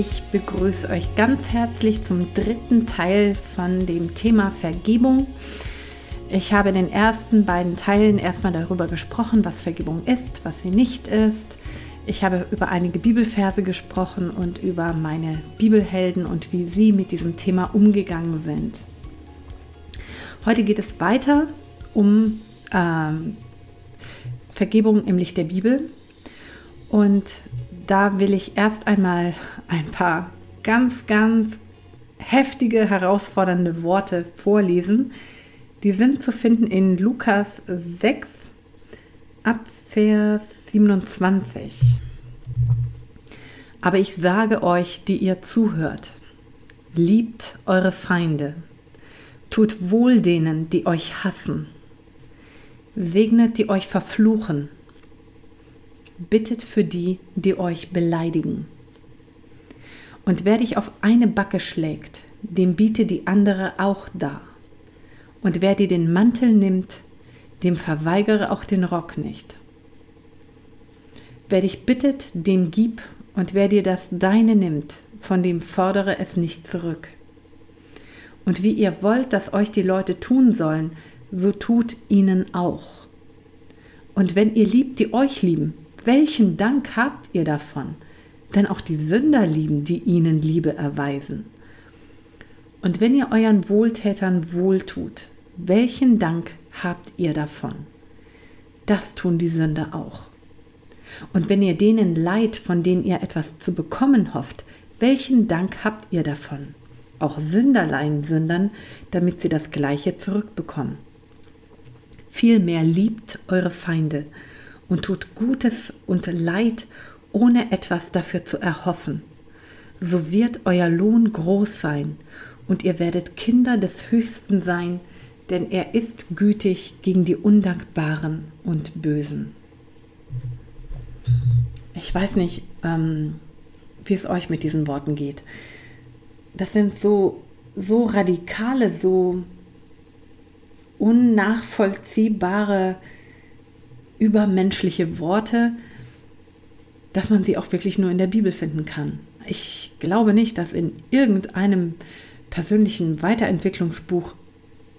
Ich begrüße euch ganz herzlich zum dritten Teil von dem Thema Vergebung. Ich habe in den ersten beiden Teilen erstmal darüber gesprochen, was Vergebung ist, was sie nicht ist. Ich habe über einige Bibelverse gesprochen und über meine Bibelhelden und wie sie mit diesem Thema umgegangen sind. Heute geht es weiter um ähm, Vergebung im Licht der Bibel. Und da will ich erst einmal ein paar ganz, ganz heftige, herausfordernde Worte vorlesen. Die sind zu finden in Lukas 6 ab Vers 27. Aber ich sage euch, die ihr zuhört, liebt eure Feinde, tut wohl denen, die euch hassen, segnet, die euch verfluchen bittet für die, die euch beleidigen. Und wer dich auf eine Backe schlägt, dem biete die andere auch dar. Und wer dir den Mantel nimmt, dem verweigere auch den Rock nicht. Wer dich bittet, dem gib, und wer dir das Deine nimmt, von dem fordere es nicht zurück. Und wie ihr wollt, dass euch die Leute tun sollen, so tut ihnen auch. Und wenn ihr liebt, die euch lieben, welchen Dank habt ihr davon? Denn auch die Sünder lieben, die ihnen Liebe erweisen. Und wenn ihr euren Wohltätern wohltut, welchen Dank habt ihr davon? Das tun die Sünder auch. Und wenn ihr denen leid, von denen ihr etwas zu bekommen hofft, welchen Dank habt ihr davon? Auch Sünderlein sündern, damit sie das Gleiche zurückbekommen. Vielmehr liebt eure Feinde, und tut Gutes und Leid, ohne etwas dafür zu erhoffen. So wird euer Lohn groß sein, und ihr werdet Kinder des Höchsten sein, denn er ist gütig gegen die Undankbaren und Bösen. Ich weiß nicht, ähm, wie es euch mit diesen Worten geht. Das sind so, so radikale, so unnachvollziehbare übermenschliche Worte, dass man sie auch wirklich nur in der Bibel finden kann. Ich glaube nicht, dass in irgendeinem persönlichen Weiterentwicklungsbuch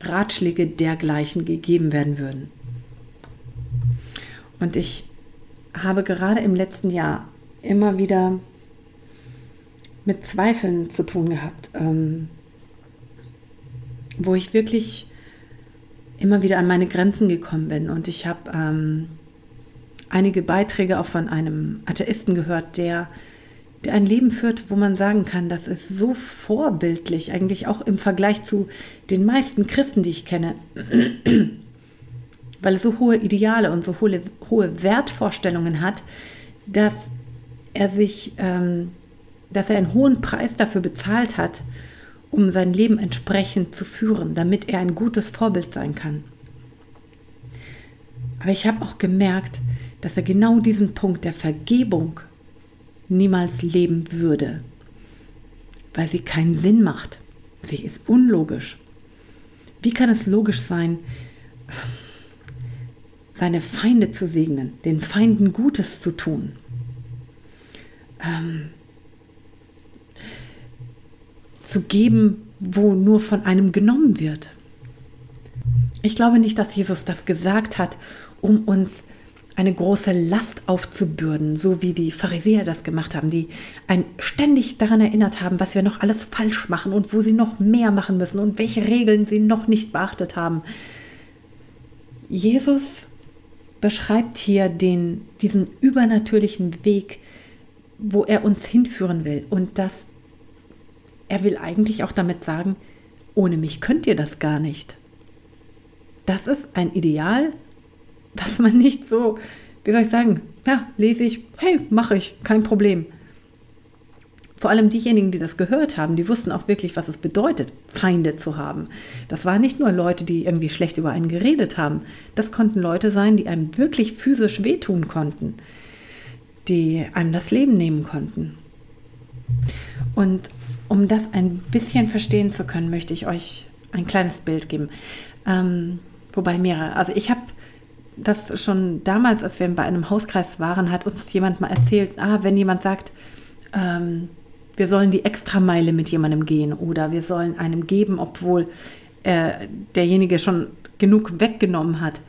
Ratschläge dergleichen gegeben werden würden. Und ich habe gerade im letzten Jahr immer wieder mit Zweifeln zu tun gehabt, ähm, wo ich wirklich immer wieder an meine Grenzen gekommen bin. Und ich habe ähm, einige Beiträge auch von einem Atheisten gehört, der, der ein Leben führt, wo man sagen kann, das ist so vorbildlich, eigentlich auch im Vergleich zu den meisten Christen, die ich kenne, weil er so hohe Ideale und so hohe, hohe Wertvorstellungen hat, dass er sich, ähm, dass er einen hohen Preis dafür bezahlt hat, um sein Leben entsprechend zu führen, damit er ein gutes Vorbild sein kann. Aber ich habe auch gemerkt, dass er genau diesen Punkt der Vergebung niemals leben würde, weil sie keinen Sinn macht. Sie ist unlogisch. Wie kann es logisch sein, seine Feinde zu segnen, den Feinden Gutes zu tun? Ähm, zu geben, wo nur von einem genommen wird. Ich glaube nicht, dass Jesus das gesagt hat, um uns eine große Last aufzubürden, so wie die Pharisäer das gemacht haben, die ein ständig daran erinnert haben, was wir noch alles falsch machen und wo sie noch mehr machen müssen und welche Regeln sie noch nicht beachtet haben. Jesus beschreibt hier den, diesen übernatürlichen Weg, wo er uns hinführen will und das er will eigentlich auch damit sagen, ohne mich könnt ihr das gar nicht. Das ist ein Ideal, was man nicht so, wie soll ich sagen, ja, lese ich, hey, mache ich, kein Problem. Vor allem diejenigen, die das gehört haben, die wussten auch wirklich, was es bedeutet, Feinde zu haben. Das waren nicht nur Leute, die irgendwie schlecht über einen geredet haben. Das konnten Leute sein, die einem wirklich physisch wehtun konnten, die einem das Leben nehmen konnten. Und um das ein bisschen verstehen zu können, möchte ich euch ein kleines Bild geben. Ähm, wobei mehrere. Also ich habe das schon damals, als wir bei einem Hauskreis waren, hat uns jemand mal erzählt, ah, wenn jemand sagt, ähm, wir sollen die Extrameile mit jemandem gehen oder wir sollen einem geben, obwohl äh, derjenige schon genug weggenommen hat,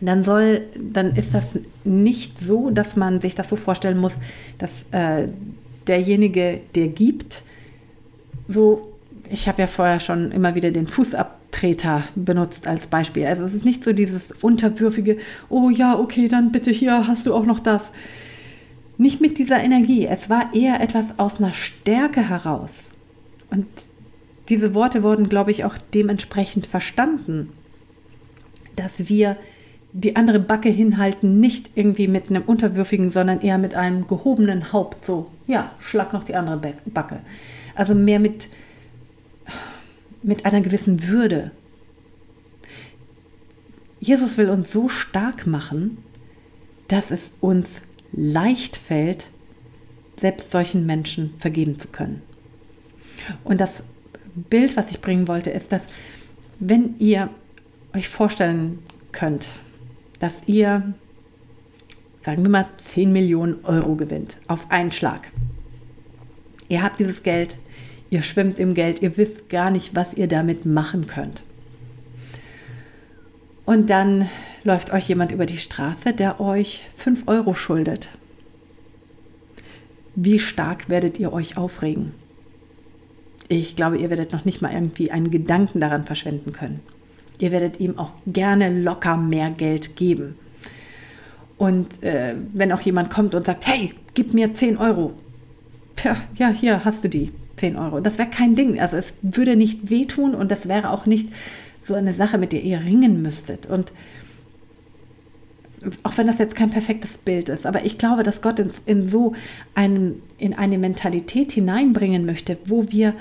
dann soll, dann ist das nicht so, dass man sich das so vorstellen muss, dass äh, derjenige, der gibt, so, ich habe ja vorher schon immer wieder den Fußabtreter benutzt als Beispiel. Also es ist nicht so dieses unterwürfige, oh ja, okay, dann bitte hier hast du auch noch das. Nicht mit dieser Energie. Es war eher etwas aus einer Stärke heraus. Und diese Worte wurden, glaube ich, auch dementsprechend verstanden, dass wir die andere Backe hinhalten, nicht irgendwie mit einem unterwürfigen, sondern eher mit einem gehobenen Haupt. So, ja, schlag noch die andere Backe. Also mehr mit, mit einer gewissen Würde. Jesus will uns so stark machen, dass es uns leicht fällt, selbst solchen Menschen vergeben zu können. Und das Bild, was ich bringen wollte, ist, dass wenn ihr euch vorstellen könnt, dass ihr, sagen wir mal, 10 Millionen Euro gewinnt auf einen Schlag. Ihr habt dieses Geld, ihr schwimmt im Geld, ihr wisst gar nicht, was ihr damit machen könnt. Und dann läuft euch jemand über die Straße, der euch 5 Euro schuldet. Wie stark werdet ihr euch aufregen? Ich glaube, ihr werdet noch nicht mal irgendwie einen Gedanken daran verschwenden können. Ihr werdet ihm auch gerne locker mehr Geld geben. Und äh, wenn auch jemand kommt und sagt, hey, gib mir 10 Euro. Tja, ja, hier hast du die 10 Euro. Das wäre kein Ding. Also es würde nicht wehtun und das wäre auch nicht so eine Sache, mit der ihr ringen müsstet. Und auch wenn das jetzt kein perfektes Bild ist, aber ich glaube, dass Gott uns in so einen, in eine Mentalität hineinbringen möchte, wo wir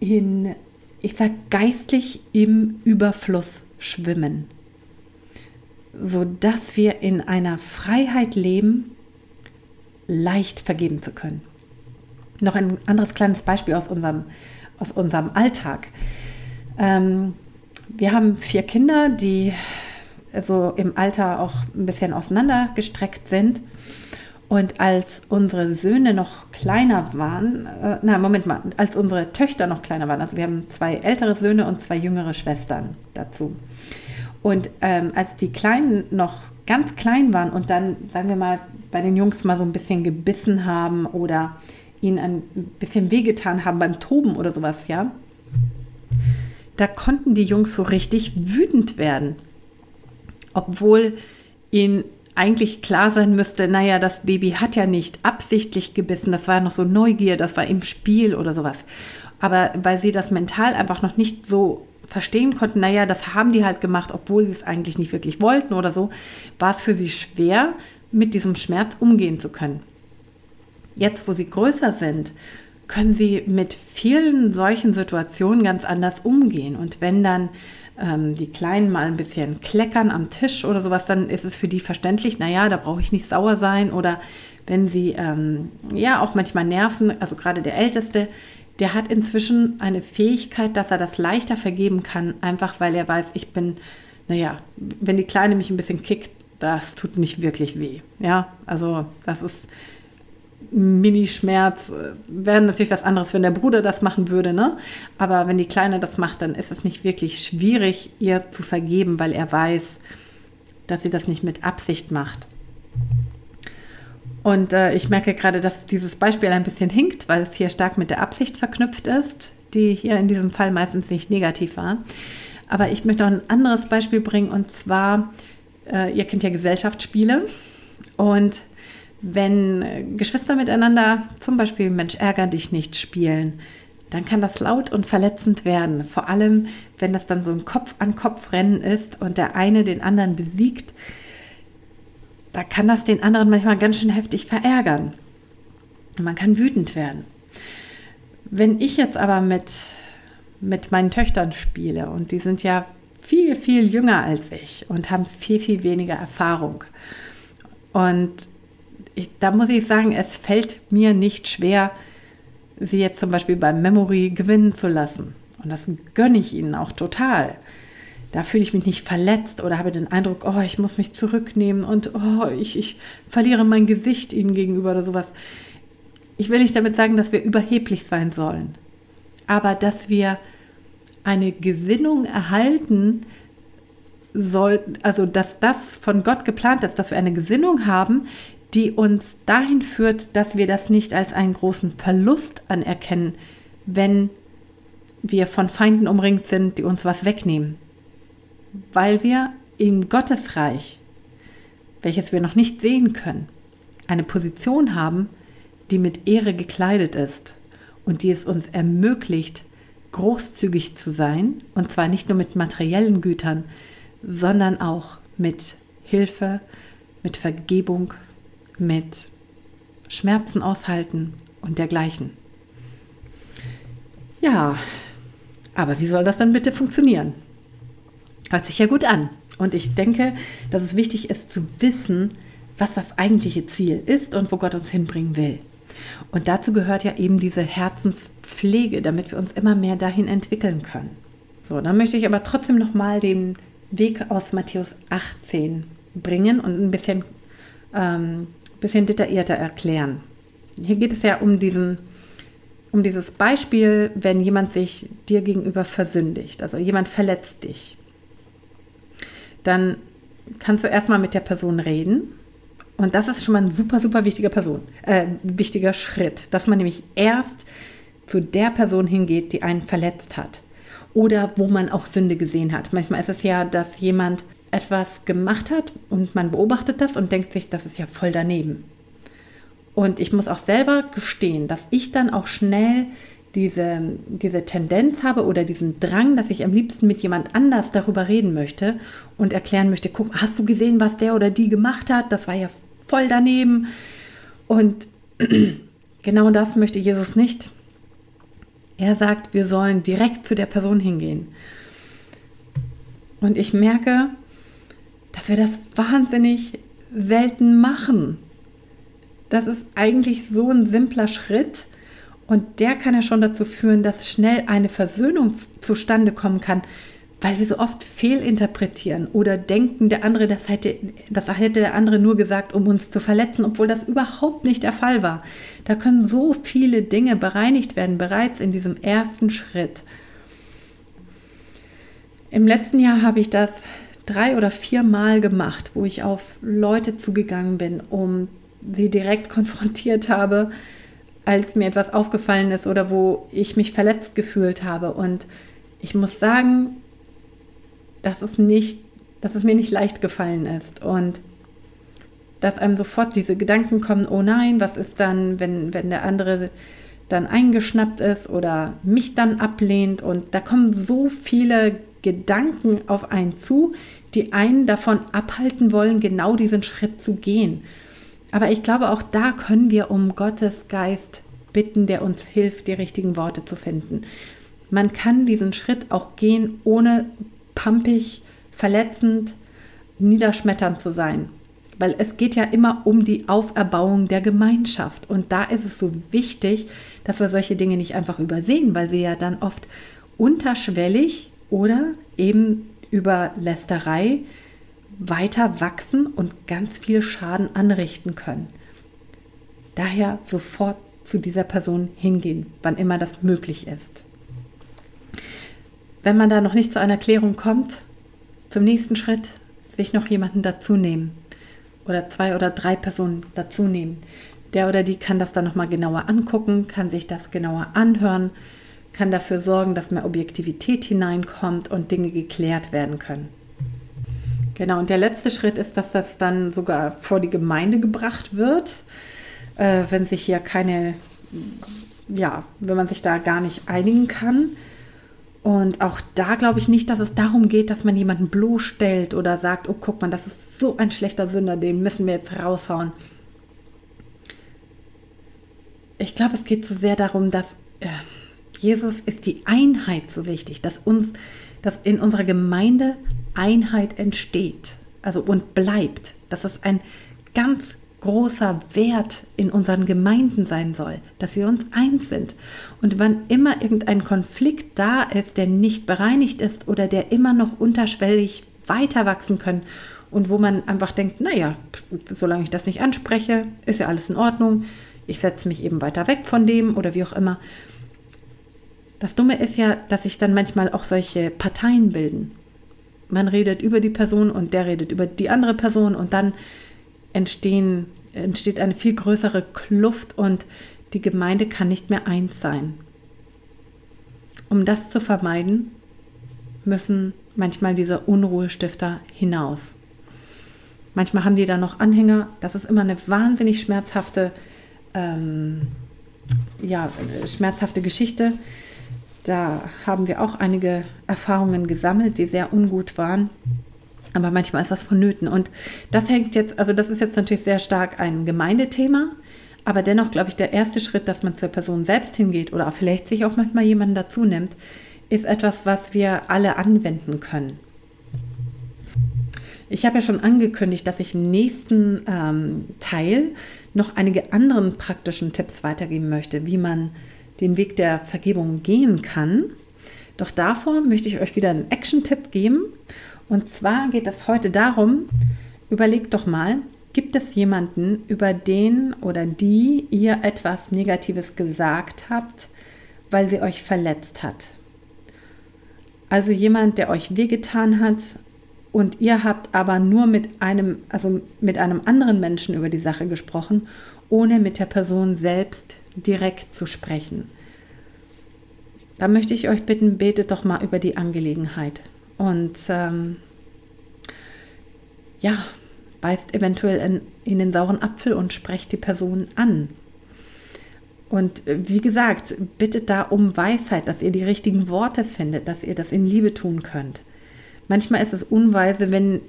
in ich sage, geistlich im Überfluss schwimmen, sodass wir in einer Freiheit leben, leicht vergeben zu können. Noch ein anderes kleines Beispiel aus unserem, aus unserem Alltag. Ähm, wir haben vier Kinder, die so im Alter auch ein bisschen auseinandergestreckt sind. Und als unsere Söhne noch kleiner waren, äh, na Moment mal, als unsere Töchter noch kleiner waren, also wir haben zwei ältere Söhne und zwei jüngere Schwestern dazu. Und ähm, als die Kleinen noch ganz klein waren und dann, sagen wir mal, bei den Jungs mal so ein bisschen gebissen haben oder ihnen ein bisschen wehgetan haben beim Toben oder sowas, ja, da konnten die Jungs so richtig wütend werden. Obwohl ihnen eigentlich klar sein müsste, naja, das Baby hat ja nicht absichtlich gebissen, das war noch so Neugier, das war im Spiel oder sowas. Aber weil sie das mental einfach noch nicht so verstehen konnten, naja, das haben die halt gemacht, obwohl sie es eigentlich nicht wirklich wollten oder so, war es für sie schwer, mit diesem Schmerz umgehen zu können. Jetzt, wo sie größer sind, können sie mit vielen solchen Situationen ganz anders umgehen. Und wenn dann ähm, die Kleinen mal ein bisschen kleckern am Tisch oder sowas, dann ist es für die verständlich, naja, da brauche ich nicht sauer sein. Oder wenn sie ähm, ja auch manchmal nerven, also gerade der Älteste, der hat inzwischen eine Fähigkeit, dass er das leichter vergeben kann, einfach weil er weiß, ich bin, naja, wenn die Kleine mich ein bisschen kickt, das tut nicht wirklich weh. Ja, also das ist Mini-Schmerz. Äh, wäre natürlich was anderes, wenn der Bruder das machen würde, ne? Aber wenn die Kleine das macht, dann ist es nicht wirklich schwierig, ihr zu vergeben, weil er weiß, dass sie das nicht mit Absicht macht. Und äh, ich merke gerade, dass dieses Beispiel ein bisschen hinkt, weil es hier stark mit der Absicht verknüpft ist, die hier in diesem Fall meistens nicht negativ war. Aber ich möchte noch ein anderes Beispiel bringen und zwar, äh, ihr kennt ja Gesellschaftsspiele und wenn äh, Geschwister miteinander zum Beispiel Mensch ärger dich nicht spielen, dann kann das laut und verletzend werden. Vor allem, wenn das dann so ein Kopf-an-Kopf-Rennen ist und der eine den anderen besiegt, da kann das den anderen manchmal ganz schön heftig verärgern. Man kann wütend werden. Wenn ich jetzt aber mit, mit meinen Töchtern spiele und die sind ja viel, viel jünger als ich und haben viel, viel weniger Erfahrung. Und ich, da muss ich sagen, es fällt mir nicht schwer, sie jetzt zum Beispiel beim Memory gewinnen zu lassen. Und das gönne ich ihnen auch total. da fühle ich mich nicht verletzt oder habe den Eindruck, oh, ich muss mich zurücknehmen und oh, ich, ich verliere mein Gesicht ihnen gegenüber oder sowas. Ich will nicht damit sagen, dass wir überheblich sein sollen, aber dass wir eine Gesinnung erhalten sollten, also dass das von Gott geplant ist, dass wir eine Gesinnung haben, die uns dahin führt, dass wir das nicht als einen großen Verlust anerkennen, wenn wir von Feinden umringt sind, die uns was wegnehmen. Weil wir im Gottesreich, welches wir noch nicht sehen können, eine Position haben, die mit Ehre gekleidet ist und die es uns ermöglicht, großzügig zu sein, und zwar nicht nur mit materiellen Gütern, sondern auch mit Hilfe, mit Vergebung, mit Schmerzen aushalten und dergleichen. Ja, aber wie soll das dann bitte funktionieren? Hört sich ja gut an. Und ich denke, dass es wichtig ist zu wissen, was das eigentliche Ziel ist und wo Gott uns hinbringen will. Und dazu gehört ja eben diese Herzenspflege, damit wir uns immer mehr dahin entwickeln können. So, dann möchte ich aber trotzdem nochmal den Weg aus Matthäus 18 bringen und ein bisschen, ähm, bisschen detaillierter erklären. Hier geht es ja um, diesen, um dieses Beispiel, wenn jemand sich dir gegenüber versündigt, also jemand verletzt dich. Dann kannst du erstmal mit der Person reden und das ist schon mal ein super, super wichtiger Person, äh, wichtiger Schritt, dass man nämlich erst zu der Person hingeht, die einen verletzt hat. Oder wo man auch Sünde gesehen hat. Manchmal ist es ja, dass jemand etwas gemacht hat und man beobachtet das und denkt sich, das ist ja voll daneben. Und ich muss auch selber gestehen, dass ich dann auch schnell diese, diese Tendenz habe oder diesen Drang, dass ich am liebsten mit jemand anders darüber reden möchte und erklären möchte, guck, hast du gesehen, was der oder die gemacht hat? Das war ja voll daneben. Und genau das möchte Jesus nicht. Er sagt, wir sollen direkt zu der Person hingehen. Und ich merke, dass wir das wahnsinnig selten machen. Das ist eigentlich so ein simpler Schritt und der kann ja schon dazu führen, dass schnell eine Versöhnung zustande kommen kann, weil wir so oft fehlinterpretieren oder denken, der andere, das hätte, das hätte der andere nur gesagt, um uns zu verletzen, obwohl das überhaupt nicht der Fall war. Da können so viele Dinge bereinigt werden, bereits in diesem ersten Schritt. Im letzten Jahr habe ich das drei oder vier Mal gemacht, wo ich auf Leute zugegangen bin, um sie direkt konfrontiert habe, als mir etwas aufgefallen ist oder wo ich mich verletzt gefühlt habe. Und ich muss sagen, dass es nicht, dass es mir nicht leicht gefallen ist und dass einem sofort diese Gedanken kommen, oh nein, was ist dann, wenn, wenn der andere dann eingeschnappt ist oder mich dann ablehnt und da kommen so viele Gedanken auf einen zu, die einen davon abhalten wollen, genau diesen Schritt zu gehen. Aber ich glaube, auch da können wir um Gottes Geist bitten, der uns hilft, die richtigen Worte zu finden. Man kann diesen Schritt auch gehen, ohne pampig, verletzend, niederschmetternd zu sein. Weil es geht ja immer um die Auferbauung der Gemeinschaft. Und da ist es so wichtig, dass wir solche Dinge nicht einfach übersehen, weil sie ja dann oft unterschwellig oder eben über Lästerei weiter wachsen und ganz viel Schaden anrichten können. Daher sofort zu dieser Person hingehen, wann immer das möglich ist. Wenn man da noch nicht zu einer Klärung kommt, zum nächsten Schritt sich noch jemanden dazu nehmen oder zwei oder drei Personen dazu nehmen. Der oder die kann das dann nochmal genauer angucken, kann sich das genauer anhören, kann dafür sorgen, dass mehr Objektivität hineinkommt und Dinge geklärt werden können. Genau, und der letzte Schritt ist, dass das dann sogar vor die Gemeinde gebracht wird, äh, wenn sich hier keine, ja, wenn man sich da gar nicht einigen kann. Und auch da glaube ich nicht, dass es darum geht, dass man jemanden bloßstellt oder sagt, oh guck mal, das ist so ein schlechter Sünder, den müssen wir jetzt raushauen. Ich glaube, es geht so sehr darum, dass äh, Jesus ist die Einheit so wichtig, dass uns, dass in unserer Gemeinde Einheit entsteht, also und bleibt. Dass es ein ganz großer Wert in unseren Gemeinden sein soll, dass wir uns eins sind. Und wann immer irgendein Konflikt da ist, der nicht bereinigt ist oder der immer noch unterschwellig weiter wachsen kann und wo man einfach denkt, naja, solange ich das nicht anspreche, ist ja alles in Ordnung, ich setze mich eben weiter weg von dem oder wie auch immer. Das Dumme ist ja, dass sich dann manchmal auch solche Parteien bilden. Man redet über die Person und der redet über die andere Person und dann entstehen, entsteht eine viel größere Kluft und die Gemeinde kann nicht mehr eins sein. Um das zu vermeiden, müssen manchmal diese Unruhestifter hinaus. Manchmal haben die da noch Anhänger. Das ist immer eine wahnsinnig schmerzhafte, ähm, ja, schmerzhafte Geschichte. Da haben wir auch einige Erfahrungen gesammelt, die sehr ungut waren. Aber manchmal ist das vonnöten. Und das hängt jetzt, also das ist jetzt natürlich sehr stark ein Gemeindethema. Aber dennoch glaube ich, der erste Schritt, dass man zur Person selbst hingeht oder vielleicht sich auch manchmal jemanden dazu nimmt, ist etwas, was wir alle anwenden können. Ich habe ja schon angekündigt, dass ich im nächsten ähm, Teil noch einige anderen praktischen Tipps weitergeben möchte, wie man den Weg der Vergebung gehen kann. Doch davor möchte ich euch wieder einen Action-Tipp geben. Und zwar geht es heute darum, überlegt doch mal, gibt es jemanden, über den oder die ihr etwas Negatives gesagt habt, weil sie euch verletzt hat? Also jemand, der euch wehgetan hat und ihr habt aber nur mit einem, also mit einem anderen Menschen über die Sache gesprochen, ohne mit der Person selbst direkt zu sprechen. Da möchte ich euch bitten, betet doch mal über die Angelegenheit und ähm, ja, beißt eventuell in, in den sauren Apfel und sprecht die Person an. Und äh, wie gesagt, bittet da um Weisheit, dass ihr die richtigen Worte findet, dass ihr das in Liebe tun könnt. Manchmal ist es unweise, wenn,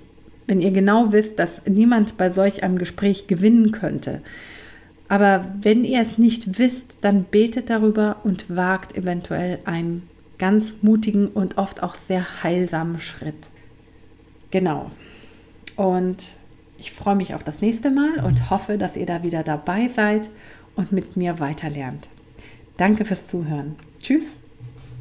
wenn ihr genau wisst, dass niemand bei solch einem Gespräch gewinnen könnte. Aber wenn ihr es nicht wisst, dann betet darüber und wagt eventuell einen ganz mutigen und oft auch sehr heilsamen Schritt. Genau. Und ich freue mich auf das nächste Mal und hoffe, dass ihr da wieder dabei seid und mit mir weiterlernt. Danke fürs Zuhören. Tschüss.